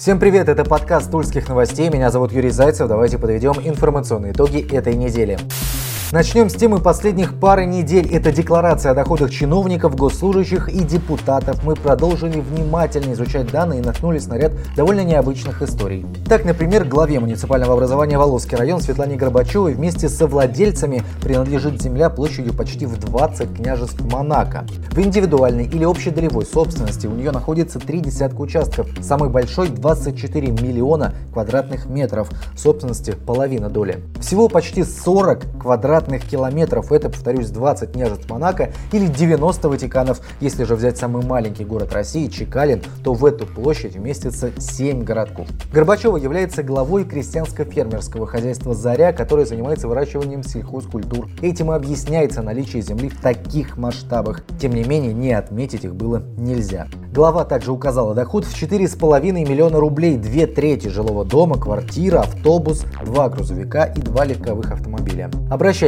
Всем привет, это подкаст Тульских новостей. Меня зовут Юрий Зайцев. Давайте подведем информационные итоги этой недели. Начнем с темы последних пары недель. Это декларация о доходах чиновников, госслужащих и депутатов. Мы продолжили внимательно изучать данные и наткнулись на ряд довольно необычных историй. Так, например, главе муниципального образования Волосский район Светлане Горбачевой вместе со владельцами принадлежит земля площадью почти в 20 княжеств Монако. В индивидуальной или общедолевой собственности у нее находится три десятка участков. Самый большой 24 миллиона квадратных метров. Собственности половина доли. Всего почти 40 квадратных квадратных километров. Это, повторюсь, 20 княжеств Монако или 90 Ватиканов. Если же взять самый маленький город России, Чекалин, то в эту площадь вместится 7 городков. Горбачева является главой крестьянско-фермерского хозяйства «Заря», которое занимается выращиванием сельхозкультур. Этим и объясняется наличие земли в таких масштабах. Тем не менее, не отметить их было нельзя. Глава также указала доход в 4,5 миллиона рублей, две трети жилого дома, квартира, автобус, два грузовика и два легковых автомобиля.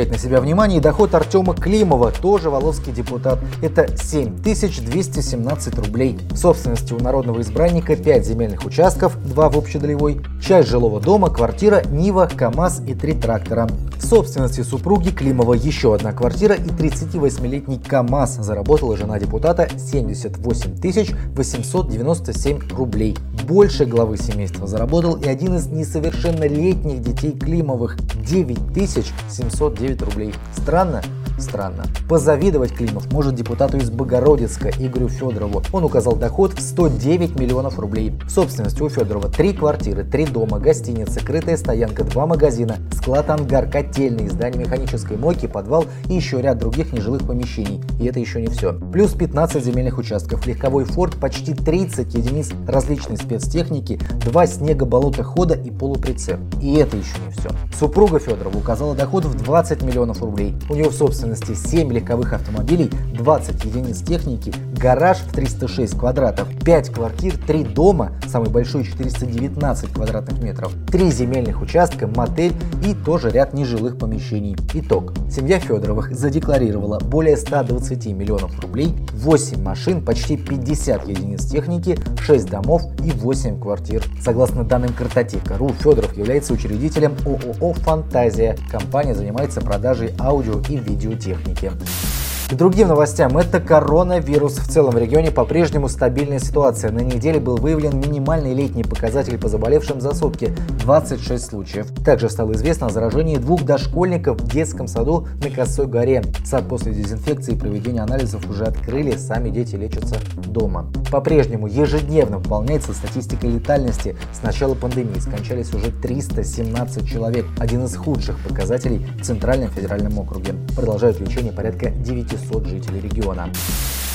Обращает на себя внимание и доход Артема Климова, тоже воловский депутат. Это 7217 рублей. В собственности у народного избранника 5 земельных участков, 2 в общедолевой, часть жилого дома, квартира, Нива, КАМАЗ и 3 трактора. В собственности супруги Климова еще одна квартира и 38-летний КАМАЗ. Заработала жена депутата 78 тысяч 897 рублей. Больше главы семейства заработал и один из несовершеннолетних детей Климовых 9709 рублей. Странно? Странно. Позавидовать Климов может депутату из Богородицка Игорю Федорову. Он указал доход в 109 миллионов рублей. Собственность у Федорова три квартиры, три дома, гостиница, крытая стоянка, два магазина, склад ангар, котельный, здание механической мойки, подвал и еще ряд других нежилых помещений. И это еще не все. Плюс 15 земельных участков, легковой форт, почти 30 единиц различной спецтехники, два снегоболотохода и полуприцеп. И это еще не все. Супруга Федорова указала доход в 20 миллионов рублей. У нее в собственности собственности 7 легковых автомобилей, 20 единиц техники, гараж в 306 квадратов, 5 квартир, 3 дома, самый большой 419 квадратных метров, 3 земельных участка, мотель и тоже ряд нежилых помещений. Итог. Семья Федоровых задекларировала более 120 миллионов рублей, 8 машин, почти 50 единиц техники, 6 домов и 8 квартир. Согласно данным Картотека.ру, Федоров является учредителем ООО «Фантазия». Компания занимается продажей аудио и видео техники. К другим новостям. Это коронавирус. В целом в регионе по-прежнему стабильная ситуация. На неделе был выявлен минимальный летний показатель по заболевшим за сутки – 26 случаев. Также стало известно о заражении двух дошкольников в детском саду на Косой горе. Сад после дезинфекции и проведения анализов уже открыли, сами дети лечатся дома. По-прежнему ежедневно выполняется статистика летальности. С начала пандемии скончались уже 317 человек. Один из худших показателей в Центральном федеральном округе. Продолжают лечение порядка 900 500 жителей региона.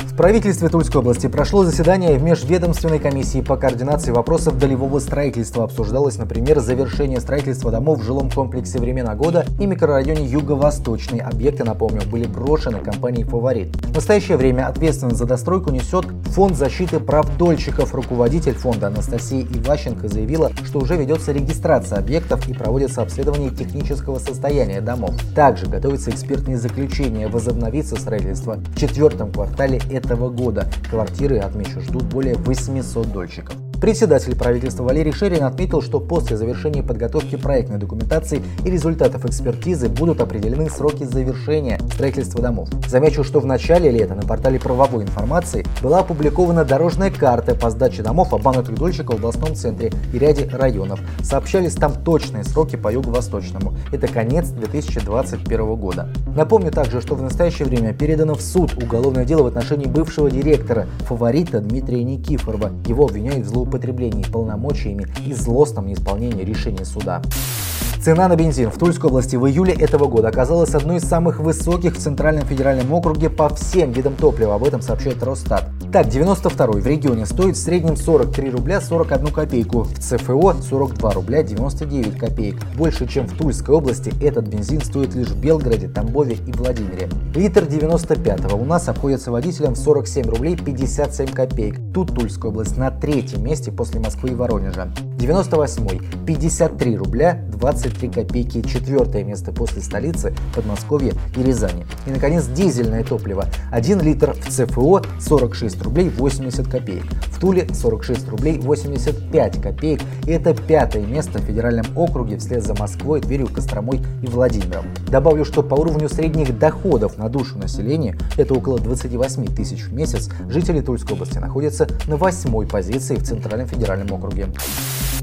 В правительстве Тульской области прошло заседание в межведомственной комиссии по координации вопросов долевого строительства. Обсуждалось, например, завершение строительства домов в жилом комплексе «Времена года» и микрорайоне Юго-Восточный. Объекты, напомню, были брошены компанией «Фаворит». В настоящее время ответственность за достройку несет Фонд защиты прав дольщиков. Руководитель фонда Анастасия Иващенко заявила, что уже ведется регистрация объектов и проводится обследование технического состояния домов. Также готовятся экспертные заключения. Возобновится строительство в четвертом квартале этого года. Квартиры, отмечу, ждут более 800 дольщиков. Председатель правительства Валерий Шерин отметил, что после завершения подготовки проектной документации и результатов экспертизы будут определены сроки завершения строительства домов. Замечу, что в начале лета на портале правовой информации была опубликована дорожная карта по сдаче домов обманутых дольщиков в областном центре и ряде районов. Сообщались там точные сроки по юго-восточному. Это конец 2021 года. Напомню также, что в настоящее время передано в суд уголовное дело в отношении бывшего директора, фаворита Дмитрия Никифорова. Его обвиняют в злоупотреблении злоупотреблении полномочиями и злостном неисполнении решения суда. Цена на бензин в Тульской области в июле этого года оказалась одной из самых высоких в Центральном федеральном округе по всем видам топлива. Об этом сообщает Росстат. Так, 92 в регионе стоит в среднем 43 рубля 41 копейку, в ЦФО 42 рубля 99 копеек. Больше, чем в Тульской области, этот бензин стоит лишь в Белгороде, Тамбове и Владимире. Литр 95 у нас обходится водителям в 47 рублей 57 копеек. Тут Тульская область на третьем месте после Москвы и Воронежа. 98 53 рубля 23 копейки. Четвертое место после столицы, Подмосковья и Рязани. И, наконец, дизельное топливо. 1 литр в ЦФО 46 10 рублей 80 копеек. В Туле 46 рублей 85 копеек. И это пятое место в федеральном округе вслед за Москвой, Тверью, Костромой и Владимиром. Добавлю, что по уровню средних доходов на душу населения, это около 28 тысяч в месяц, жители Тульской области находятся на восьмой позиции в Центральном федеральном округе.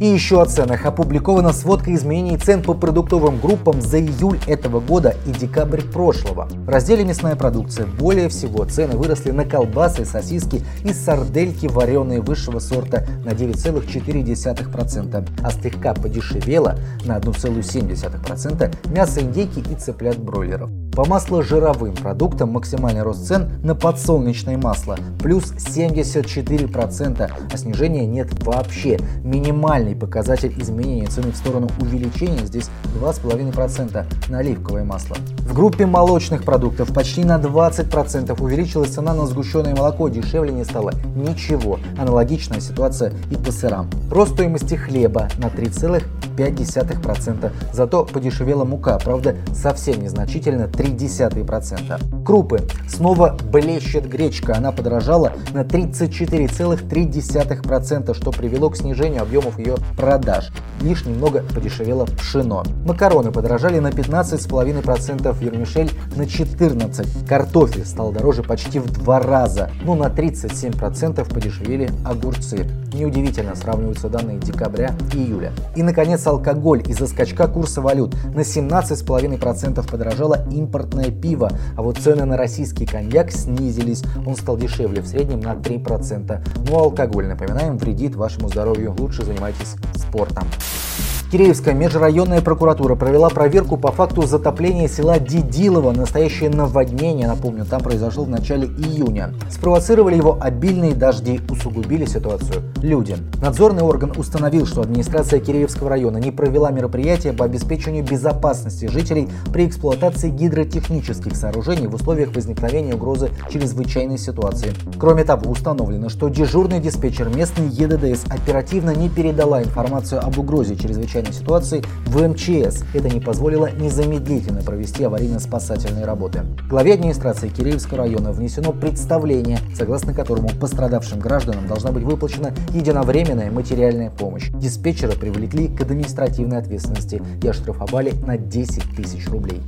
И еще о ценах. Опубликована сводка изменений цен по продуктовым группам за июль этого года и декабрь прошлого. В разделе мясная продукция более всего цены выросли на колбасы, сосиски и сардельки вареные высшего сорта на 9,4%, а слегка подешевело на 1,7% мясо индейки и цыплят бройлеров. По масло-жировым продуктам максимальный рост цен на подсолнечное масло плюс 74%, а снижения нет вообще. Минимальный показатель изменения цены в сторону увеличения здесь 2,5% на оливковое масло. В группе молочных продуктов почти на 20% увеличилась цена на сгущенное молоко, дешевле не стало ничего. Аналогичная ситуация и по сырам. Рост стоимости хлеба на 3,5%, зато подешевела мука, правда совсем незначительно 0,3%. Крупы. Снова блещет гречка. Она подорожала на 34,3%, что привело к снижению объемов ее продаж. Лишь немного подешевело пшено. Макароны подорожали на 15,5%, вермишель на 14%. Картофель стал дороже почти в два раза, но на 37% подешевели огурцы. Неудивительно сравниваются данные декабря и июля. И, наконец, алкоголь. Из-за скачка курса валют на 17,5% подорожало импортное пиво, а вот цены на российский коньяк снизились. Он стал дешевле в среднем на 3%. Ну а алкоголь, напоминаем, вредит вашему здоровью. Лучше занимайтесь спортом. Киреевская межрайонная прокуратура провела проверку по факту затопления села Дидилово. Настоящее наводнение, напомню, там произошло в начале июня. Спровоцировали его обильные дожди, усугубили ситуацию люди. Надзорный орган установил, что администрация Киреевского района не провела мероприятия по обеспечению безопасности жителей при эксплуатации гидротехнических сооружений в условиях возникновения угрозы чрезвычайной ситуации. Кроме того, установлено, что дежурный диспетчер местной ЕДДС оперативно не передала информацию об угрозе чрезвычайной чрезвычайной ситуации в МЧС. Это не позволило незамедлительно провести аварийно-спасательные работы. Главе администрации Киреевского района внесено представление, согласно которому пострадавшим гражданам должна быть выплачена единовременная материальная помощь. Диспетчера привлекли к административной ответственности и оштрафовали на 10 тысяч рублей.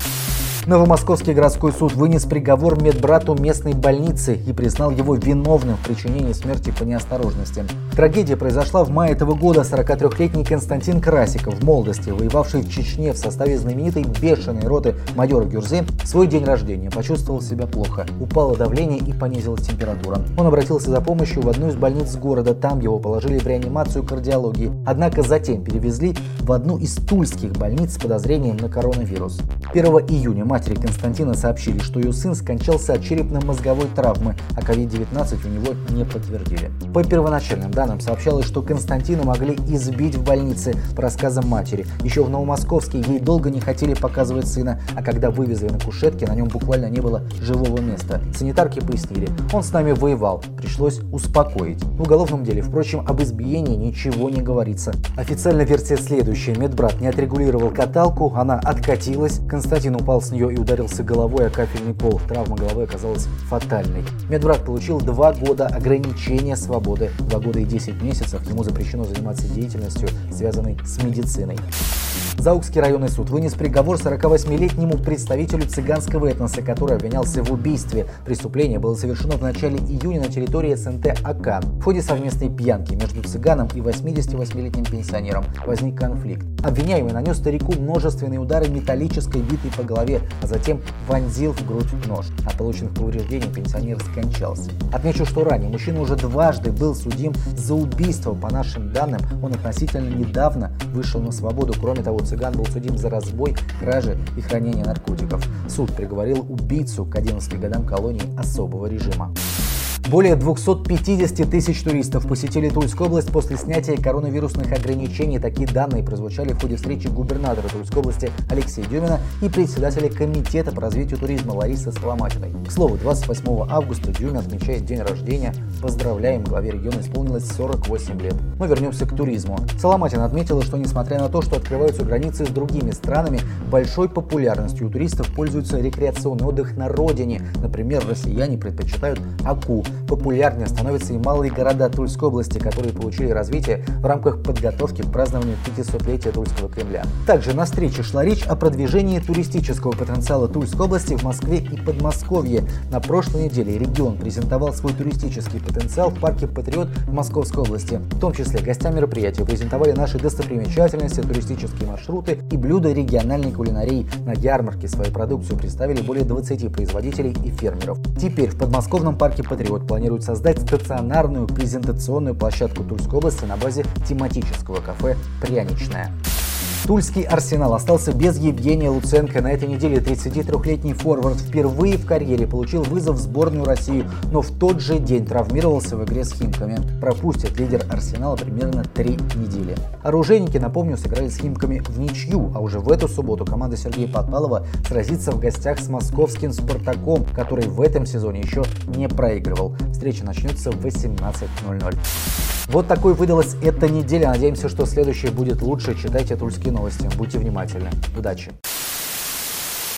Новомосковский городской суд вынес приговор медбрату местной больницы и признал его виновным в причинении смерти по неосторожности. Трагедия произошла в мае этого года. 43-летний Константин Красиков в молодости, воевавший в Чечне в составе знаменитой бешеной роты майора Гюрзы, свой день рождения почувствовал себя плохо. Упало давление и понизилась температура. Он обратился за помощью в одну из больниц города. Там его положили в реанимацию кардиологии. Однако затем перевезли в одну из тульских больниц с подозрением на коронавирус. 1 июня матери Константина сообщили, что ее сын скончался от черепно-мозговой травмы, а COVID-19 у него не подтвердили. По первоначальным данным сообщалось, что Константина могли избить в больнице, по рассказам матери. Еще в Новомосковске ей долго не хотели показывать сына, а когда вывезли на кушетке, на нем буквально не было живого места. Санитарки пояснили, он с нами воевал, пришлось успокоить. В уголовном деле, впрочем, об избиении ничего не говорится. Официальная версия следующая. Медбрат не отрегулировал каталку, она откатилась, Константин упал с нее и ударился головой о кафельный пол. Травма головы оказалась фатальной. Медвраг получил два года ограничения свободы. Два года и 10 месяцев ему запрещено заниматься деятельностью, связанной с медициной. Заукский районный суд вынес приговор 48-летнему представителю цыганского этноса, который обвинялся в убийстве. Преступление было совершено в начале июня на территории СНТ АК. В ходе совместной пьянки между цыганом и 88-летним пенсионером возник конфликт. Обвиняемый нанес старику множественные удары металлической битой по голове, а затем вонзил в грудь нож. От полученных повреждений пенсионер скончался. Отмечу, что ранее мужчина уже дважды был судим за убийство. По нашим данным, он относительно недавно вышел на свободу. Кроме того, цыган был судим за разбой, кражи и хранение наркотиков. Суд приговорил убийцу к 11 годам колонии особого режима. Более 250 тысяч туристов посетили Тульскую область после снятия коронавирусных ограничений. Такие данные прозвучали в ходе встречи губернатора Тульской области Алексея Дюмина и председателя Комитета по развитию туризма Ларисы Соломатиной. К слову, 28 августа Дюмин отмечает день рождения. Поздравляем, главе региона исполнилось 48 лет. Но вернемся к туризму. Соломатина отметила, что несмотря на то, что открываются границы с другими странами, большой популярностью у туристов пользуется рекреационный отдых на родине. Например, россияне предпочитают Аку, популярнее становятся и малые города Тульской области, которые получили развитие в рамках подготовки к празднованию 500-летия Тульского Кремля. Также на встрече шла речь о продвижении туристического потенциала Тульской области в Москве и Подмосковье. На прошлой неделе регион презентовал свой туристический потенциал в парке «Патриот» в Московской области. В том числе гостям мероприятия презентовали наши достопримечательности, туристические маршруты и блюда региональной кулинарии. На ярмарке свою продукцию представили более 20 производителей и фермеров. Теперь в подмосковном парке «Патриот» планируют создать стационарную презентационную площадку Тульской области на базе тематического кафе «Пряничная». Тульский Арсенал остался без Евгения Луценко. На этой неделе 33-летний форвард впервые в карьере получил вызов в сборную России, но в тот же день травмировался в игре с Химками. Пропустит лидер Арсенала примерно три недели. Оружейники, напомню, сыграли с Химками в ничью, а уже в эту субботу команда Сергея Подпалова сразится в гостях с московским Спартаком, который в этом сезоне еще не проигрывал. Встреча начнется в 18.00. Вот такой выдалась эта неделя. Надеемся, что следующая будет лучше. Читайте тульские новости. Будьте внимательны. Удачи!